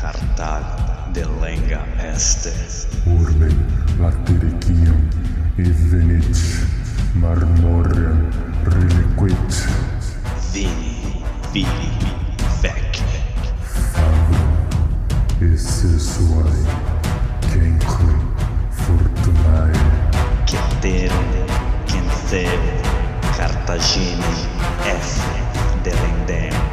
Cartal de lenga este. Urbe latericium evenit marmorem reliquit Vini, vili, vec. fabrum esse suae cenque fortunae Ceterum, Cenceu, Cartagine, F. Delendem.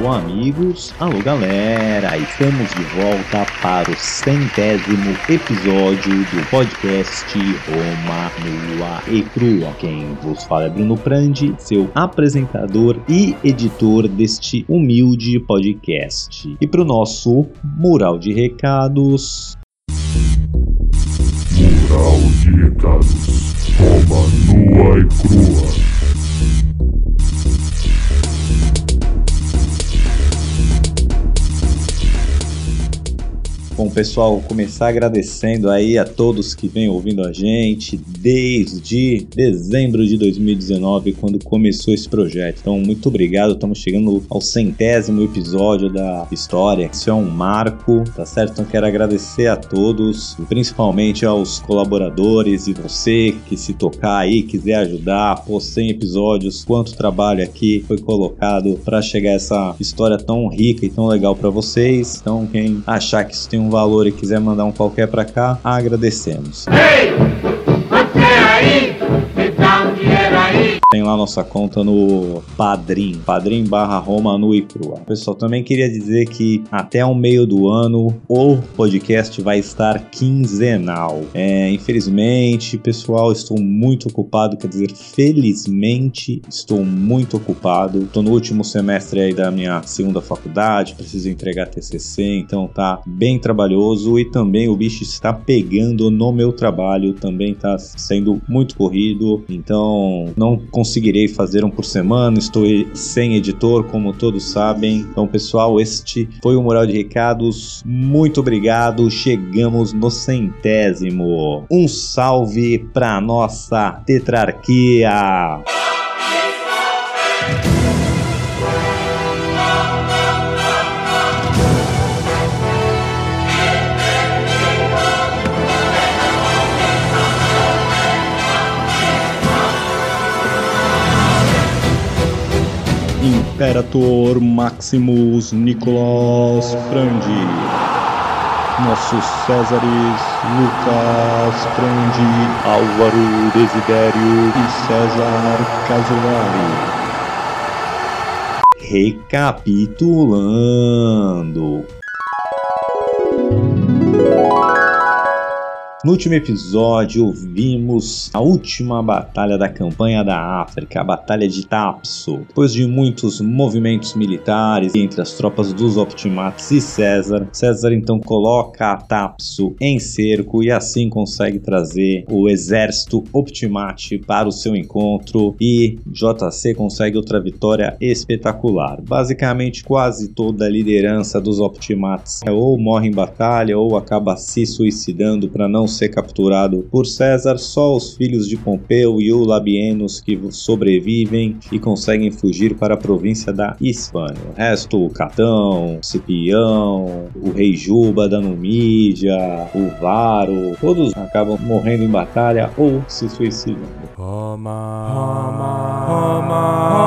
Alô, amigos, alô, galera! Estamos de volta para o centésimo episódio do podcast Roma Nua e Crua. Quem vos fala é Bruno Prandi, seu apresentador e editor deste humilde podcast. E para o nosso mural de recados, mural de recados Roma nua e crua Bom, pessoal, começar agradecendo aí a todos que vêm ouvindo a gente desde dezembro de 2019, quando começou esse projeto. Então, muito obrigado. Estamos chegando ao centésimo episódio da história. Isso é um marco, tá certo? Então, quero agradecer a todos, principalmente aos colaboradores e você que se tocar aí, quiser ajudar, pô, 100 episódios, quanto trabalho aqui foi colocado para chegar essa história tão rica e tão legal para vocês. Então, quem achar que isso tem um valor e quiser mandar um qualquer para cá, agradecemos. Ei, você aí, Tem lá nossa conta no Padrim, Padrim barra Roma e crua. Pessoal, também queria dizer que até o meio do ano o podcast vai estar quinzenal. É, infelizmente, pessoal, estou muito ocupado, quer dizer, felizmente estou muito ocupado. Estou no último semestre aí da minha segunda faculdade, preciso entregar TCC, então tá bem trabalhoso e também o bicho está pegando no meu trabalho, também tá sendo muito corrido, então não conseguirei fazer um por semana, estou sem editor, como todos sabem. Então, pessoal, este foi o Mural de Recados. Muito obrigado. Chegamos no centésimo. Um salve para nossa tetrarquia. Imperator Maximus Nicolas Frandi. Nossos Césares Lucas Frandi, Álvaro Desidério e César Casolari. Recapitulando. No último episódio, vimos a última batalha da campanha da África, a Batalha de Tapso. Depois de muitos movimentos militares entre as tropas dos Optimates e César, César então coloca a Tapso em cerco e assim consegue trazer o exército Optimate para o seu encontro e JC consegue outra vitória espetacular. Basicamente, quase toda a liderança dos Optimates ou morre em batalha ou acaba se suicidando para não ser capturado por César, só os filhos de Pompeu e o Labienus que sobrevivem e conseguem fugir para a província da Hispânia. O resto, o Catão, Cipião, o rei Juba da Numídia, o Varo, todos acabam morrendo em batalha ou se suicidando. Roma, Roma, Roma,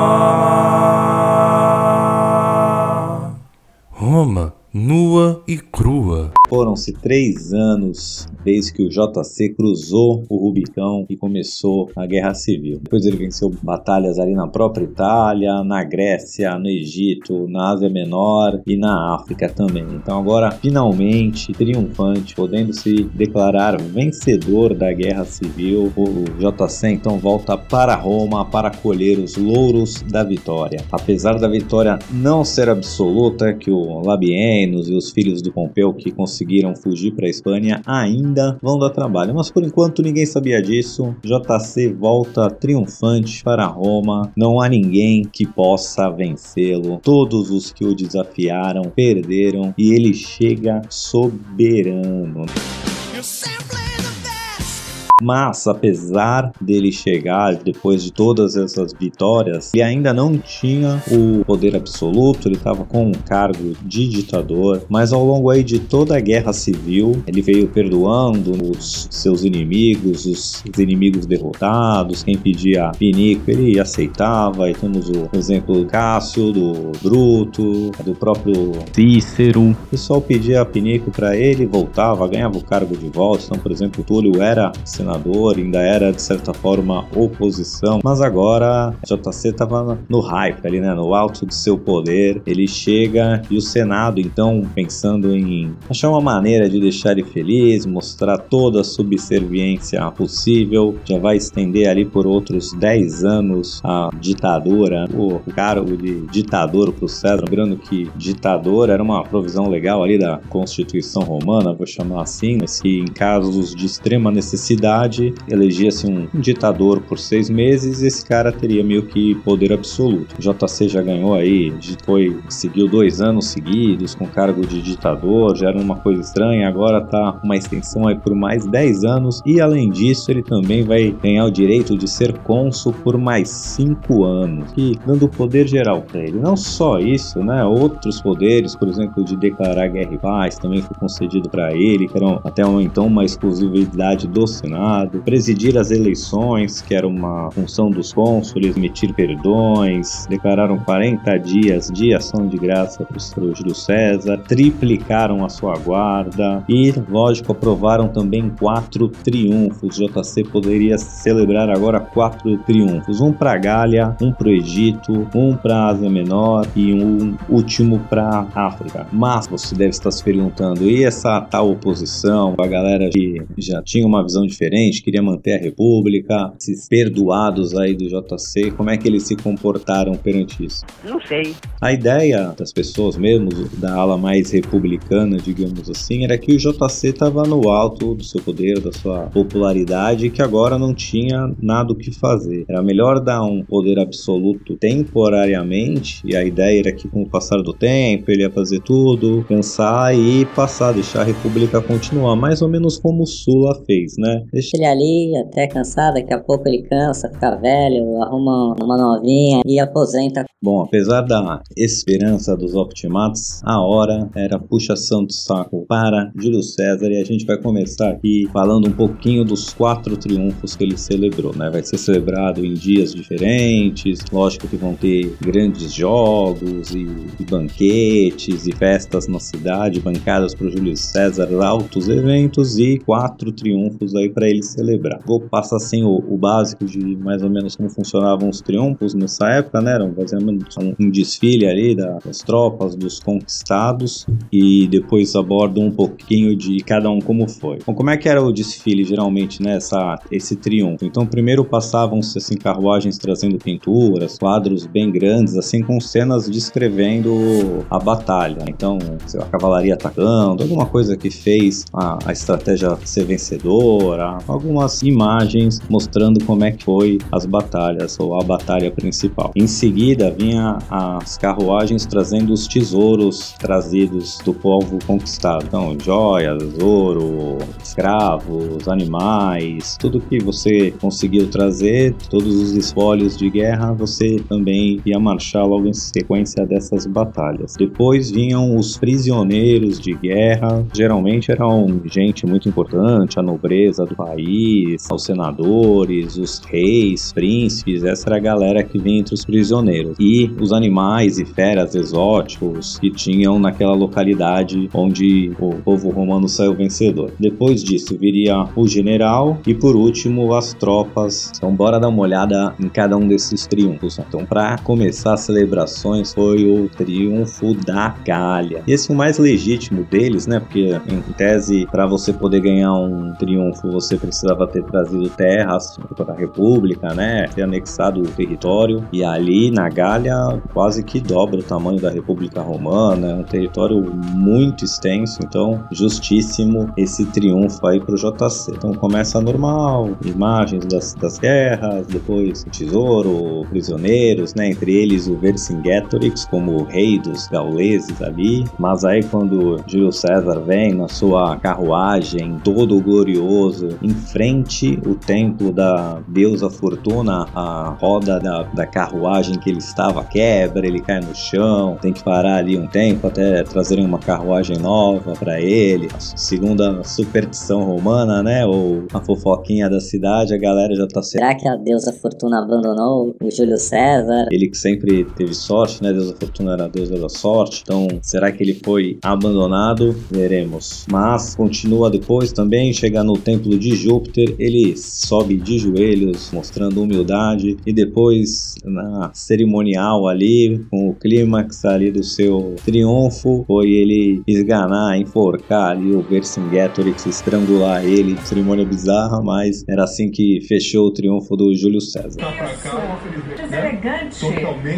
Roma, nua e crua. Foram-se três anos desde que o JC cruzou o Rubicão e começou a Guerra Civil. Depois ele venceu batalhas ali na própria Itália, na Grécia, no Egito, na Ásia Menor e na África também. Então agora, finalmente, triunfante, podendo se declarar vencedor da Guerra Civil, o JC então volta para Roma para colher os louros da vitória. Apesar da vitória não ser absoluta, que o Labienus e os filhos do Pompeu que conseguiram conseguiram fugir para a Espanha ainda vão dar trabalho. Mas por enquanto ninguém sabia disso. JC volta triunfante para Roma. Não há ninguém que possa vencê-lo. Todos os que o desafiaram perderam e ele chega soberano. Mas, apesar dele chegar depois de todas essas vitórias, ele ainda não tinha o poder absoluto, ele estava com um cargo de ditador. Mas ao longo aí de toda a guerra civil, ele veio perdoando os seus inimigos, os inimigos derrotados, quem pedia pinico ele aceitava. E temos o exemplo do Cássio, do Bruto, do próprio Cícero. O pessoal pedia pinico para ele, voltava, ganhava o cargo de volta. Então, por exemplo, Túlio era ainda era de certa forma oposição, mas agora JC estava no hype ali, né, no alto do seu poder. Ele chega e o Senado, então, pensando em achar uma maneira de deixar ele feliz, mostrar toda a subserviência possível, já vai estender ali por outros 10 anos a ditadura, o cargo de ditador para o César. Lembrando que ditador era uma provisão legal ali da Constituição Romana, vou chamar assim, mas que em casos de extrema necessidade elegia-se um, ditador por seis meses e esse cara teria meio que poder absoluto. O JC já ganhou aí, foi, seguiu dois anos seguidos com cargo de ditador, já era uma coisa estranha, agora tá uma extensão aí por mais 10 anos e além disso ele também vai ganhar o direito de ser cônsul por mais cinco anos, e dando poder geral para ele. Não só isso, né? Outros poderes, por exemplo, de declarar guerra e paz também foi concedido para ele, que eram até então uma exclusividade do Senado Senado, presidir as eleições, que era uma função dos cônsules, emitir perdões, declararam 40 dias de ação de graça para o Júlio César, triplicaram a sua guarda e, lógico, aprovaram também quatro triunfos. JC poderia celebrar agora quatro triunfos: um para Gália, um para o Egito, um para a Ásia Menor e um último para África. Mas você deve estar se perguntando: e essa tal oposição, a galera que já tinha uma visão diferente? Diferente, queria manter a república, esses perdoados aí do JC, como é que eles se comportaram perante isso? Não sei. A ideia das pessoas mesmo, da ala mais republicana, digamos assim, era que o JC estava no alto do seu poder, da sua popularidade, e que agora não tinha nada o que fazer. Era melhor dar um poder absoluto temporariamente, e a ideia era que com o passar do tempo ele ia fazer tudo, pensar e passar, deixar a república continuar, mais ou menos como o Sula fez, né? Deixa ele ali até cansar, daqui a pouco ele cansa, fica velho, arruma uma novinha e aposenta. Bom, apesar da esperança dos optimatos, a hora era puxação de saco para Júlio César e a gente vai começar aqui falando um pouquinho dos quatro triunfos que ele celebrou, né? Vai ser celebrado em dias diferentes, lógico que vão ter grandes jogos e, e banquetes e festas na cidade, bancadas para Júlio César, altos eventos e quatro triunfos aí para ele celebrar. Vou passar assim o, o, básico de mais ou menos como funcionavam os triunfos nessa época, né? Era basicamente um, um desfile ali das tropas, dos conquistados e depois abordo um pouquinho de cada um como foi. Bom, como é que era o desfile geralmente nessa esse triunfo? Então primeiro passavam-se assim carruagens trazendo pinturas, quadros bem grandes, assim com cenas descrevendo a batalha. Então a cavalaria atacando, alguma coisa que fez a, a estratégia ser vencedora algumas imagens mostrando como é que foi as batalhas ou a batalha principal. Em seguida vinha as carruagens trazendo os tesouros trazidos do povo conquistado. Então, joias, ouro, escravos, animais, tudo que você conseguiu trazer, todos os espólios de guerra, você também ia marchar logo em sequência dessas batalhas. Depois vinham os prisioneiros de guerra, geralmente eram gente muito importante, a nobreza do país, os senadores, os reis, príncipes, essa era a galera que vinha entre os prisioneiros. E os animais e feras exóticos que tinham naquela localidade onde o povo romano saiu vencedor. Depois disso viria o general e por último as tropas. Então bora dar uma olhada em cada um desses triunfos. Então para começar as celebrações foi o triunfo da Gália. Esse é o mais legítimo deles, né? Porque em tese para você poder ganhar um triunfo você você precisava ter trazido terras para a República, né? Ter anexado o território. E ali na Gália quase que dobra o tamanho da República Romana, é um território muito extenso, então justíssimo esse triunfo aí pro JC. Então começa normal, imagens das, das guerras, depois o tesouro, prisioneiros, né? Entre eles o Vercingetorix como rei dos gauleses ali. Mas aí quando Júlio César vem na sua carruagem, todo glorioso, em frente o templo da deusa Fortuna, a roda da, da carruagem que ele estava quebra, ele cai no chão, tem que parar ali um tempo até trazerem uma carruagem nova para ele. Segundo a superstição romana, né, ou a fofoquinha da cidade, a galera já tá se Será que a deusa Fortuna abandonou o Júlio César? ele que sempre teve sorte, né? Deus da fortuna era a deusa da sorte. Então, será que ele foi abandonado? Veremos. Mas continua depois também, chega no templo de Júpiter, ele sobe de joelhos, mostrando humildade e depois na cerimonial ali, com o clímax ali do seu triunfo, foi ele esganar, enforcar ali o Vercingetorix, estrangular ele, cerimônia bizarra, mas era assim que fechou o triunfo do Júlio César. Deselegante,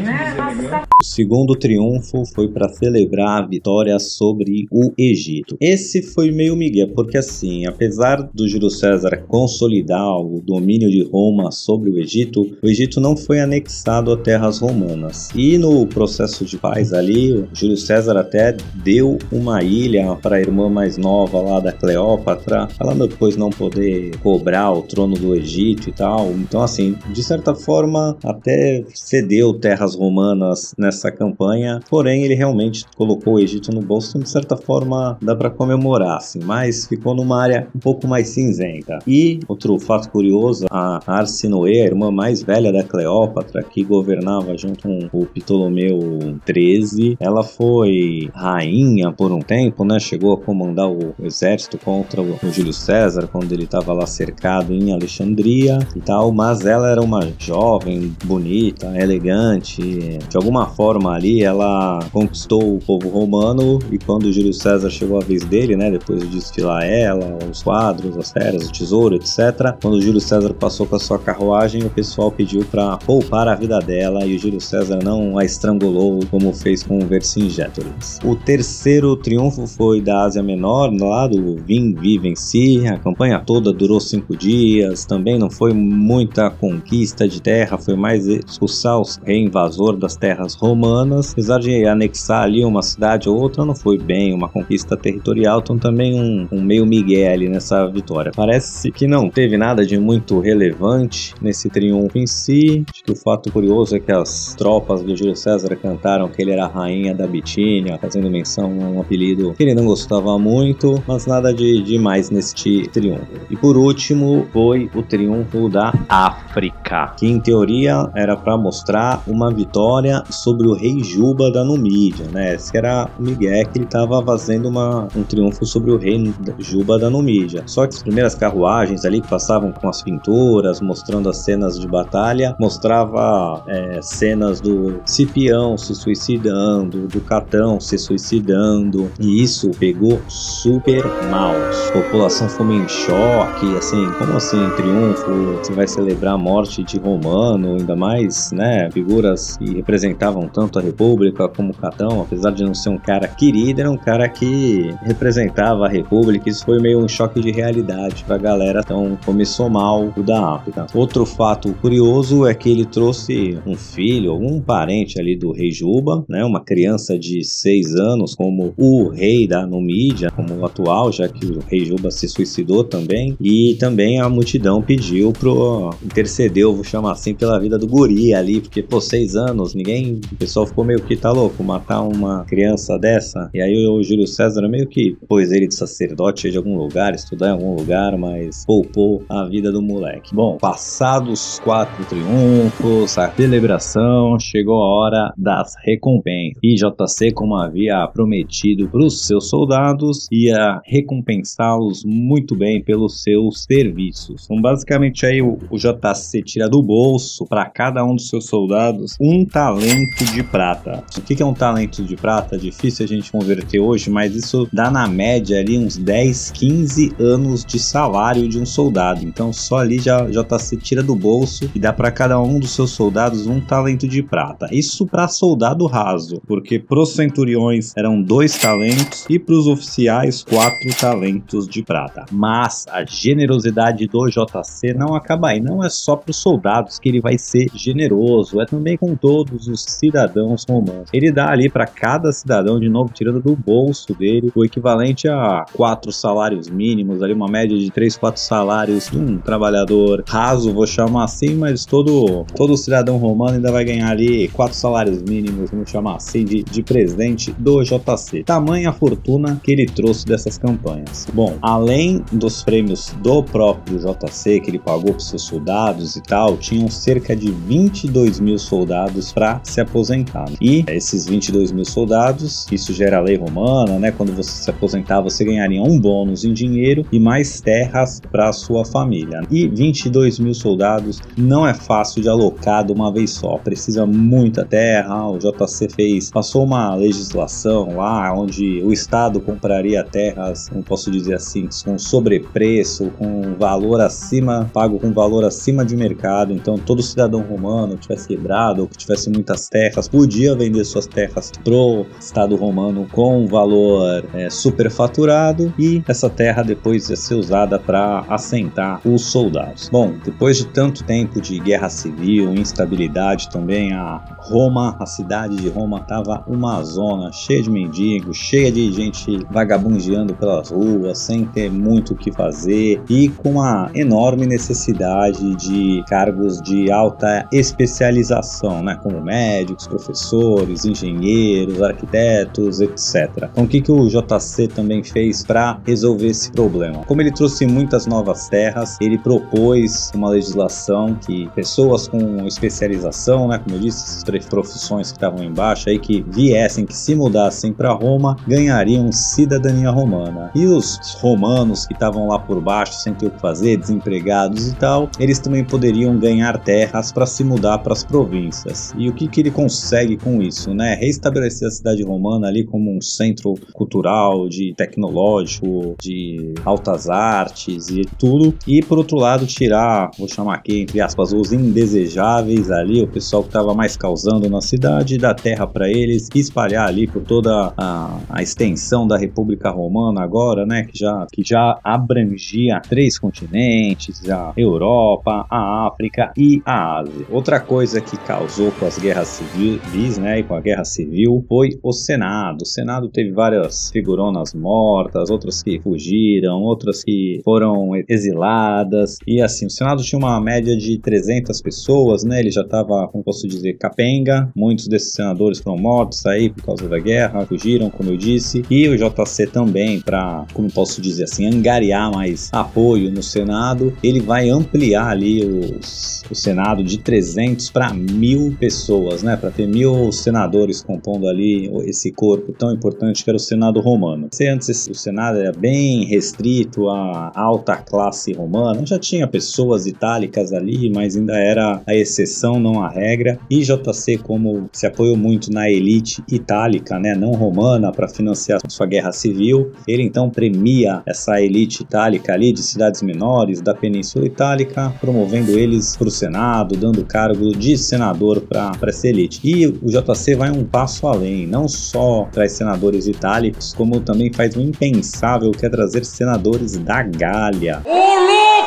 né? Nossa, tá O segundo triunfo foi para celebrar a vitória sobre o Egito. Esse foi meio migué, porque assim, apesar do Júlio César consolidar o domínio de Roma sobre o Egito, o Egito não foi anexado a terras romanas. E no processo de paz ali, Júlio César até deu uma ilha para a irmã mais nova lá da Cleópatra, falando depois não poder cobrar o trono do Egito e tal. Então assim, de certa forma, até cedeu terras romanas nessa campanha, porém ele realmente colocou o Egito no bolso, então, de certa forma dá para comemorar, assim, mas ficou numa área um pouco mais cinzenta. E outro fato curioso, a Arsinoe, a irmã mais velha da Cleópatra, que governava junto com o Ptolomeu XIII, ela foi rainha por um tempo, né? Chegou a comandar o exército contra o Júlio César quando ele estava lá cercado em Alexandria e tal, mas ela era uma jovem, bonita, elegante, de alguma forma ali ela conquistou o povo romano e quando Júlio César chegou a vez dele, né, depois de desfilar ela, os quadros, as feras, o tesouro, etc. Quando Júlio César passou com a sua carruagem, o pessoal pediu para poupar a vida dela e o Júlio César não a estrangulou como fez com o Vercingetorix. O terceiro triunfo foi da Ásia Menor, lá do Vim Vivenci. A campanha toda durou cinco dias. Também não foi muita conquista de terra, foi mais expulsar os rei invasor das terras romanas. Apesar de anexar ali uma cidade ou outra, não foi bem uma conquista territorial, então também um, um meio migué ali nessa vitória. Parece que não teve nada de muito relevante nesse triunfo em si. Acho que o fato curioso é que as tropas do Júlio César cantaram que ele era a rainha da Bitínia, fazendo menção a um apelido que ele não gostava muito, mas nada de demais neste triunfo. E por último, foi o triunfo da África, que em teoria era para mostrar uma vitória sobre o rei Juba da Numídia, né? Esse era o Miguel que ele estava fazendo uma, um triunfo sobre o rei Juba da Numídia. Só que as primeiras carruagens ali que passavam com as pinturas, mostrando as cenas de batalha, mostrava é, cenas do Cipião se suicidando, do Catão se suicidando, e isso pegou super mal. A população ficou em choque, assim, como assim triunfo? Você vai celebrar a morte de Romano, ainda mais, né, figuras que representavam tanto a República como Catão, apesar de não ser um cara querido, era um cara que representava a República, isso foi meio um choque de realidade pra galera, então começou mal o da África. Outro fato curioso é que ele trouxe um filho, algum parente ali do rei Juba, né, uma criança de 6 anos, como o rei da Numídia, como o atual, já que o rei Juba se suicidou também, e também a multidão pediu pro intercedeu, vou chamar assim, pela vida do guri ali, porque pô, 6 anos, ninguém, o pessoal ficou meio que tá louco, matar uma criança dessa, e aí o Júlio César meio que pôs ele de sacerdote de algum lugar, estudar em algum lugar, mas poupou a vida do moleque. Bom, passados quatro triunfos, a celebração, chegou a hora das recompensas. E JC, como havia prometido para os seus soldados, ia recompensá-los muito bem pelos seus serviços. Então, basicamente, aí o, o JC tira do bolso para cada um dos seus soldados um talento de prata. O que que é um talento de prata? Difícil a gente converter hoje, mas isso dá na média ali uns 10, 15 anos de salário de um soldado. Então só ali já, já tá se tira do bolso e dá para cada um dos seus soldados um talento de prata. Isso para soldado raso, porque pros centuriões eram dois talentos e pros oficiais quatro talentos de prata. Mas a generosidade do JC não acaba aí, não é só pros soldados que ele vai ser generoso, é também com todos os cidadãos romanos. Ele dá ali para cada cidadão de novo tirando do bolso dele o equivalente a quatro salários mínimos, ali uma média de três, quatro salários de um trabalhador raso, vou chamar assim, mas todo todo cidadão romano ainda vai ganhar ali quatro salários mínimos, vamos chamar assim, de, de presidente do JC. Tamanha fortuna que ele trouxe dessas campanhas. Bom, além dos prêmios do próprio JC que ele pagou para seus soldados e tal, tinham cerca de 22 mil soldados para se aposentar. E esses 22 mil soldados, isso gera a lei romana, né? Quando você se aposentar, você ganharia um bônus em dinheiro e mais terras para sua família. E 22 mil soldados não é fácil de alocar de uma vez só, precisa muita terra. O JC fez, passou uma legislação lá onde o Estado compraria terras, não posso dizer assim, com sobrepreço, com valor acima, pago com valor acima de mercado. Então todo cidadão romano que tivesse quebrado ou que tivesse muitas terras podia vender suas terras pro Estado romano com valor é, superfaturado e essa terra depois ia ser usada para assentar os soldados. Bom, depois de tanto tempo de guerra civil, instabilidade também, a Roma, a cidade de Roma estava uma zona cheia de mendigos, cheia de gente vagabundeando pelas ruas, sem ter muito o que fazer e com uma enorme necessidade de cargos de alta especialização, né, como médicos, professores, engenheiros, arquitetos, etc. Então, o que, que o JC também fez para resolver esse problema? Como ele trouxe muitas novas terras, ele propôs uma legislação que pessoas com especialização, né, como eu disse, essas três profissões que estavam embaixo aí, que viessem, que se mudassem para Roma, ganhariam cidadania romana. E os romanos que estavam lá por baixo, sem ter o que fazer, desempregados e tal, eles também poderiam ganhar terras para se mudar para as províncias. E o que, que ele consegue com isso, né? Reestabelecer a cidade romana ali como um centro cultural, de tecnológico, de altas artes e tudo. E por outro lado, tirar, vou chamar aqui entre aspas, os indesejáveis ali, o pessoal que estava mais causando na cidade, dar terra para eles, espalhar ali por toda a, a extensão da República Romana agora, né? Que já, que já abrangia três continentes, a Europa, a África e a Ásia. Outra coisa que causou com as guerras civis, né, e com a guerra civil, foi o Senado. O Senado teve várias figuronas mortas, outras que fugiram, outras que foram exiladas, e assim, o Senado tinha uma média de 300 pessoas, né, ele já estava, como posso dizer, capenga, muitos desses senadores foram mortos aí por causa da guerra, fugiram, como eu disse, e o JC também, para, como posso dizer assim, angariar mais apoio no Senado, ele vai ampliar ali os, o Senado de 300 para mil pessoas, né? Para ter mil senadores compondo ali esse corpo tão importante que era o Senado romano. Se antes o Senado era bem restrito alta classe romana, já tinha pessoas itálicas ali, mas ainda era a exceção, não a regra. E JC, como se apoiou muito na elite itálica, né? Não romana, para financiar sua guerra civil, ele então premia essa elite itálica ali de cidades menores da Península Itálica, promovendo eles para o Senado, dando cargo de senador para essa elite. E o JC vai um passo além, não só traz senadores itálicos, como também faz o impensável que é trazer senadores da Gália. Ô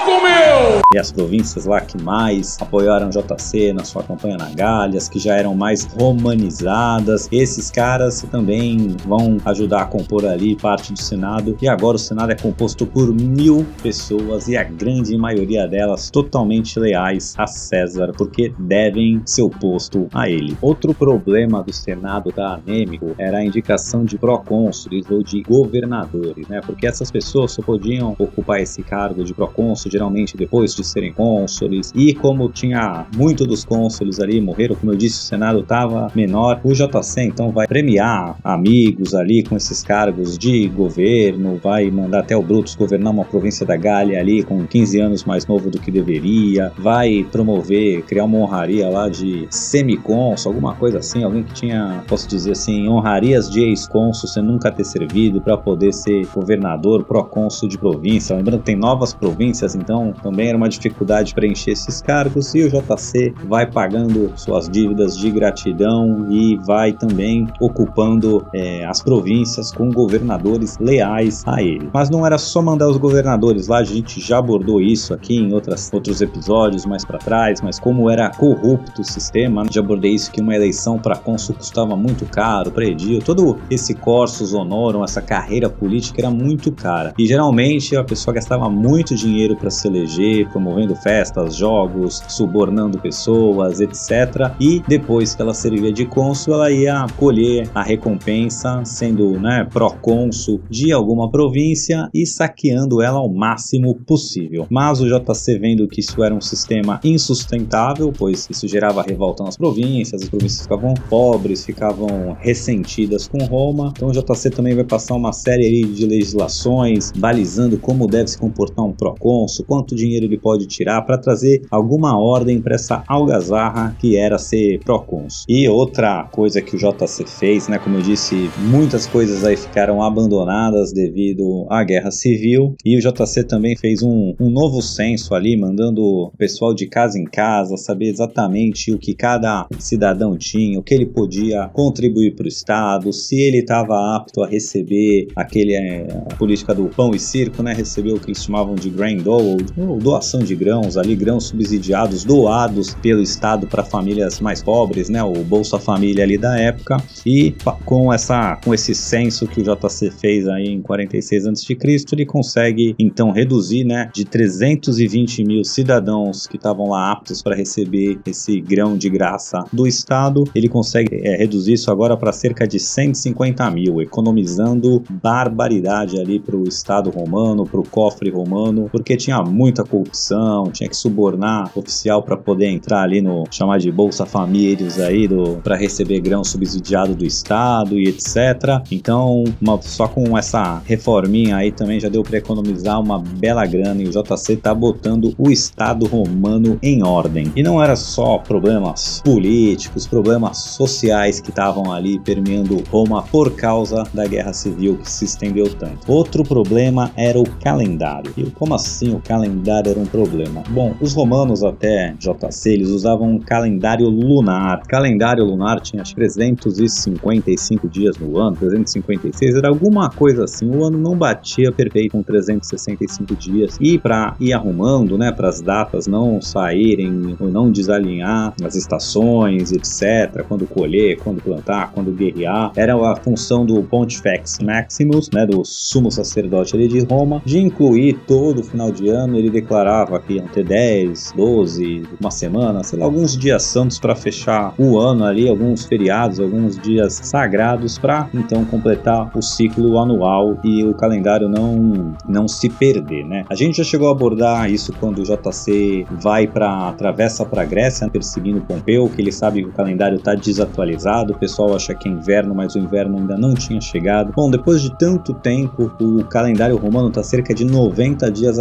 meu! E as províncias lá que mais apoiaram JC na sua campanha na Gália, as que já eram mais romanizadas, esses caras também vão ajudar a compor ali parte do Senado. E agora o Senado é composto por mil pessoas e a grande maioria delas totalmente leais a César, porque devem seu posto a ele. Outro problema do Senado da anêmico era a indicação de procônsules ou de governadores, né? Porque essas pessoas só podiam ocupar esse cargo de procônsul geralmente depois de serem cônsules. E como tinha muito dos cônsules ali morreram, como eu disse, o Senado estava menor, o JC então vai premiar amigos ali com esses cargos de governo, vai mandar até o Brutus governar uma província da Gália ali com 15 anos mais novo do que deveria, vai promover, criar uma honraria lá de semicônsul, alguma coisa assim, alguém que tinha, posso dizer assim, honrarias de ex-cônsul sem nunca ter servido para poder ser governador, procônsul de província. Lembrando que tem novas províncias, então também era uma dificuldade preencher esses cargos e o JC vai pagando suas dívidas de gratidão e vai também ocupando é, as províncias com governadores leais a ele. Mas não era só mandar os governadores lá, a gente já abordou isso aqui em outras, outros episódios mais para trás, mas como era corrupto o sistema, já abordei isso que uma eleição para cônsul custava muito caro, para edil, todo esse corsus honorum, essa carreira política era muito cara. E geralmente a pessoa gastava muito dinheiro para se eleger, promovendo festas, jogos, subornando pessoas, etc. E depois que ela servia de cônsul, ela ia colher a recompensa, sendo né, procônsul de alguma província e saqueando ela ao máximo possível. Mas o JC vendo que isso era um sistema insustentável, pois isso gerava revolta nas províncias, as províncias ficavam pobres, ficavam ressentidas com Roma. Então o JC também vai passar uma série de legislações balizando como deve se comportar um procônsul, quanto dinheiro ele pode tirar para trazer alguma ordem para essa algazarra que era ser procônsul. E outra coisa que o JC fez, né, como eu disse, muitas coisas aí ficaram abandonadas devido à guerra civil e o JC também fez um, um novo censo ali, mandando o pessoal de casa em casa saber exatamente o que cada cidadão tinha, o que ele podia contribuir para o Estado, se ele estava apto a receber aquele é, a política do pão e circo, né, receber o que eles chamavam de grain dole, doação de grãos ali, grãos subsidiados doados pelo Estado para famílias mais pobres, né, o Bolsa Família ali da época, e com essa com esse censo que o JC fez aí em 46 a.C., ele consegue então reduzir, né, de 320 mil cidadãos que estavam lá aptos para receber esse grão de graça do Estado, ele consegue é, reduzir isso agora para cerca de 150 mil, economizando barbaridade ali para o Estado romano, para o cofre romano, porque tinha muita corrupção, tinha que subornar oficial para poder entrar ali no chamar de Bolsa Famílias aí do para receber grão subsidiado do Estado e etc. Então, uma, só com essa reforminha aí também já deu para economizar uma bela grana e o JC tá botando o Estado romano em ordem. E não era só problemas políticos, problemas sociais que estavam ali permeando Roma por causa da guerra civil que se estendeu tanto. Outro problema era o calendário. E como assim o calendário era um problema? Bom, os romanos até JC eles usavam um calendário lunar. Calendário lunar tinha 355 dias no ano, 356 era alguma coisa assim. O ano não batia perfeito com 365 dias. E para ir arrumando, né, para as datas não saírem ou não desalinhar as estações, etc, quando colher, quando plantar, quando guerrear, era a função do Pontifex Maximus, né, do sumo sacerdote ali de Roma, de incluir todo o final de ano, ele declarava que iam ter 10, 12, uma semana, sei lá, alguns dias santos para fechar o ano ali, alguns feriados, alguns dias sagrados para então completar o ciclo anual e o calendário não não se perder, né? A gente já chegou a abordar isso quando o JC vai para atravessa para Grécia, perseguindo Pompeu, que ele sabe que o calendário está desatualizado, o pessoal acha que é inverno, mas o inverno ainda não tinha chegado. Bom, depois de tanto tempo, o calendário romano está cerca de 90 dias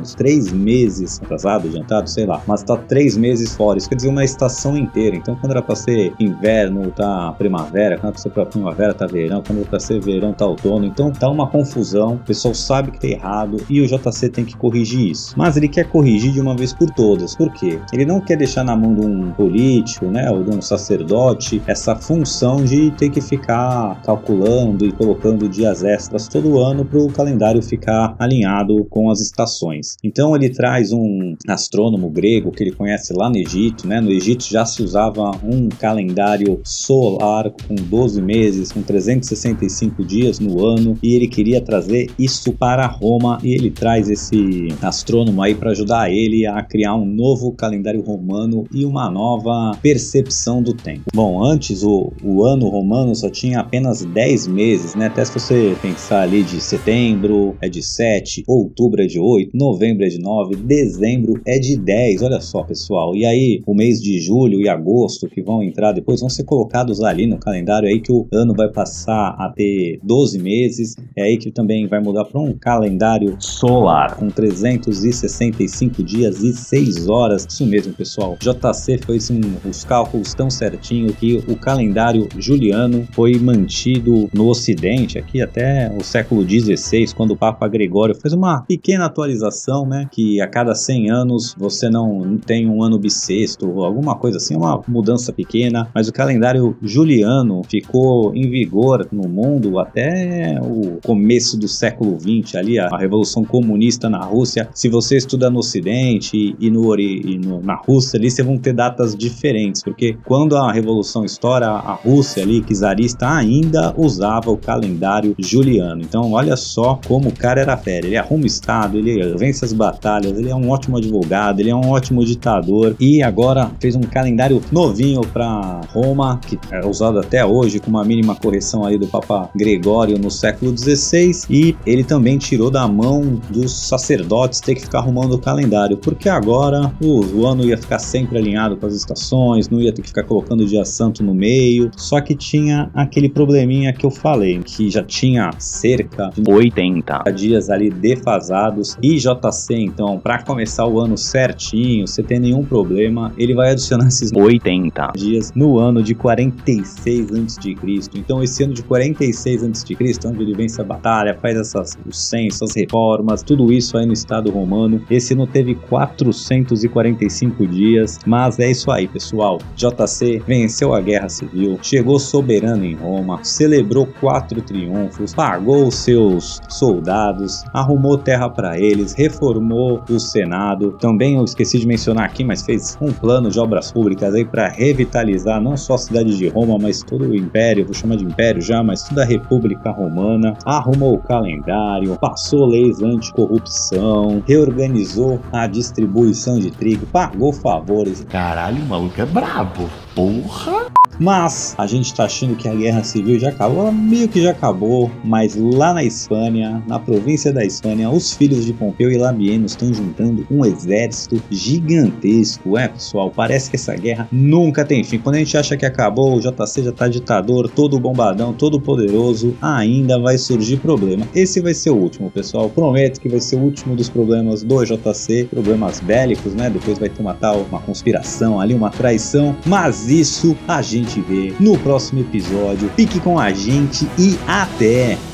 atrasados, três meses atrasado, adiantado, sei lá, mas está três meses fora. Isso quer dizer uma estação inteira. Então, quando era para ser inverno, tá primavera, quando era para ser para primavera, tá verão, quando era para ser verão, tá outono. Então, tá uma confusão. O pessoal sabe que tá errado e o JC tem que corrigir isso. Mas ele quer corrigir de uma vez por todas. Por quê? Ele não quer deixar na mão de um político, né, ou de um sacerdote essa função de ter que ficar calculando e colocando dias extras todo ano para o calendário ficar alinhado com as estações. Então ele traz um astrônomo grego que ele conhece lá no Egito, né? No Egito já se usava um calendário solar com 12 meses, com 365 dias no ano, e ele queria trazer isso para Roma e ele traz esse astrônomo aí para ajudar ele a criar um novo calendário romano e uma nova percepção do tempo. Bom, antes o, o ano romano só tinha apenas 10 meses, né? Até se você pensar ali de setembro é de 7, outubro é de 8, novembro novembro é de 9, dezembro é de 10. Olha só, pessoal. E aí, o mês de julho e agosto que vão entrar depois vão ser colocados ali no calendário aí que o ano vai passar a ter 12 meses. É aí que também vai mudar para um calendário solar com 365 dias e 6 horas. Isso mesmo, pessoal. JC fez um, os cálculos tão certinho que o calendário juliano foi mantido no ocidente aqui até o século XVI, quando o Papa Gregório fez uma pequena atualização, né, que a cada 100 anos você não tem um ano bissexto ou alguma coisa assim, uma mudança pequena, mas o calendário juliano ficou em vigor no mundo até o começo do século XX, ali a, a Revolução Comunista na Rússia. Se você estuda no Ocidente e, no, e no, na Rússia, ali você vão ter datas diferentes, porque quando a Revolução estoura, a Rússia ali, czarista, ainda usava o calendário juliano. Então, olha só como o cara era fera. Ele arruma o Estado, ele vence as batalhas, ele é um ótimo advogado, ele é um ótimo ditador. E agora fez um calendário novinho para Roma, que é usado até hoje com uma mínima correção ali do Papa Gregório no século XVI e ele também tirou da mão dos sacerdotes ter que ficar arrumando o calendário, porque agora o, o ano ia ficar sempre alinhado com as estações, não ia ter que ficar colocando o dia santo no meio, só que tinha aquele probleminha que eu falei, que já tinha cerca de 80 dias ali defasados. E JC então, para começar o ano certinho, sem ter nenhum problema, ele vai adicionar esses 80 dias no ano de 46 a.C. Então, esse ano de 46 a.C., onde ele vence a batalha, faz essas, os censos, as reformas, tudo isso aí no Estado romano. Esse ano teve 445 dias, mas é isso aí, pessoal. JC venceu a guerra civil, chegou soberano em Roma, celebrou quatro triunfos, pagou os seus soldados, arrumou terra para eles, reformou o Senado. Também eu esqueci de mencionar aqui, mas fez um plano de obras públicas aí para revitalizar não só a cidade de Roma, mas todo o império, vou chamar de império já, mas toda a República Romana. Arrumou o calendário, passou leis anticorrupção, reorganizou a distribuição de trigo, pagou favores. Caralho, o maluco é brabo. Porra! Mas a gente tá achando que a guerra civil já acabou, ela meio que já acabou, mas lá na Espanha, na província da Espanha, os filhos de Pompeu e Labieno estão juntando um exército gigantesco. É, pessoal, parece que essa guerra nunca tem fim. Quando a gente acha que acabou, o JC já tá ditador, todo bombadão, todo poderoso, ainda vai surgir problema. Esse vai ser o último, pessoal. Prometo que vai ser o último dos problemas do JC, problemas bélicos, né? Depois vai ter uma tal, uma conspiração ali, uma traição, mas isso a gente vê no próximo episódio. Fique com a gente e até!